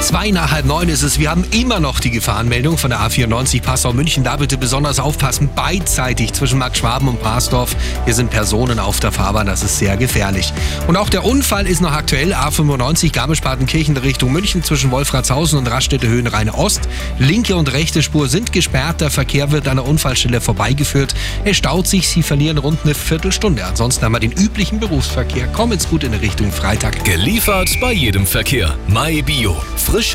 Zwei nach halb neun ist es. Wir haben immer noch die Gefahrenmeldung von der A94 Passau-München. Da bitte besonders aufpassen. Beidseitig zwischen Mark Schwaben und Brasdorf. Hier sind Personen auf der Fahrbahn. Das ist sehr gefährlich. Und auch der Unfall ist noch aktuell. A95 Garmisch-Partenkirchen Richtung München zwischen Wolfratshausen und Raststätte Höhenrhein Ost. Linke und rechte Spur sind gesperrt. Der Verkehr wird an der Unfallstelle vorbeigeführt. Es staut sich. Sie verlieren rund eine Viertelstunde. Ansonsten haben wir den üblichen Berufsverkehr. Kommen's gut in Richtung Freitag. Geliefert bei jedem Verkehr. MyBio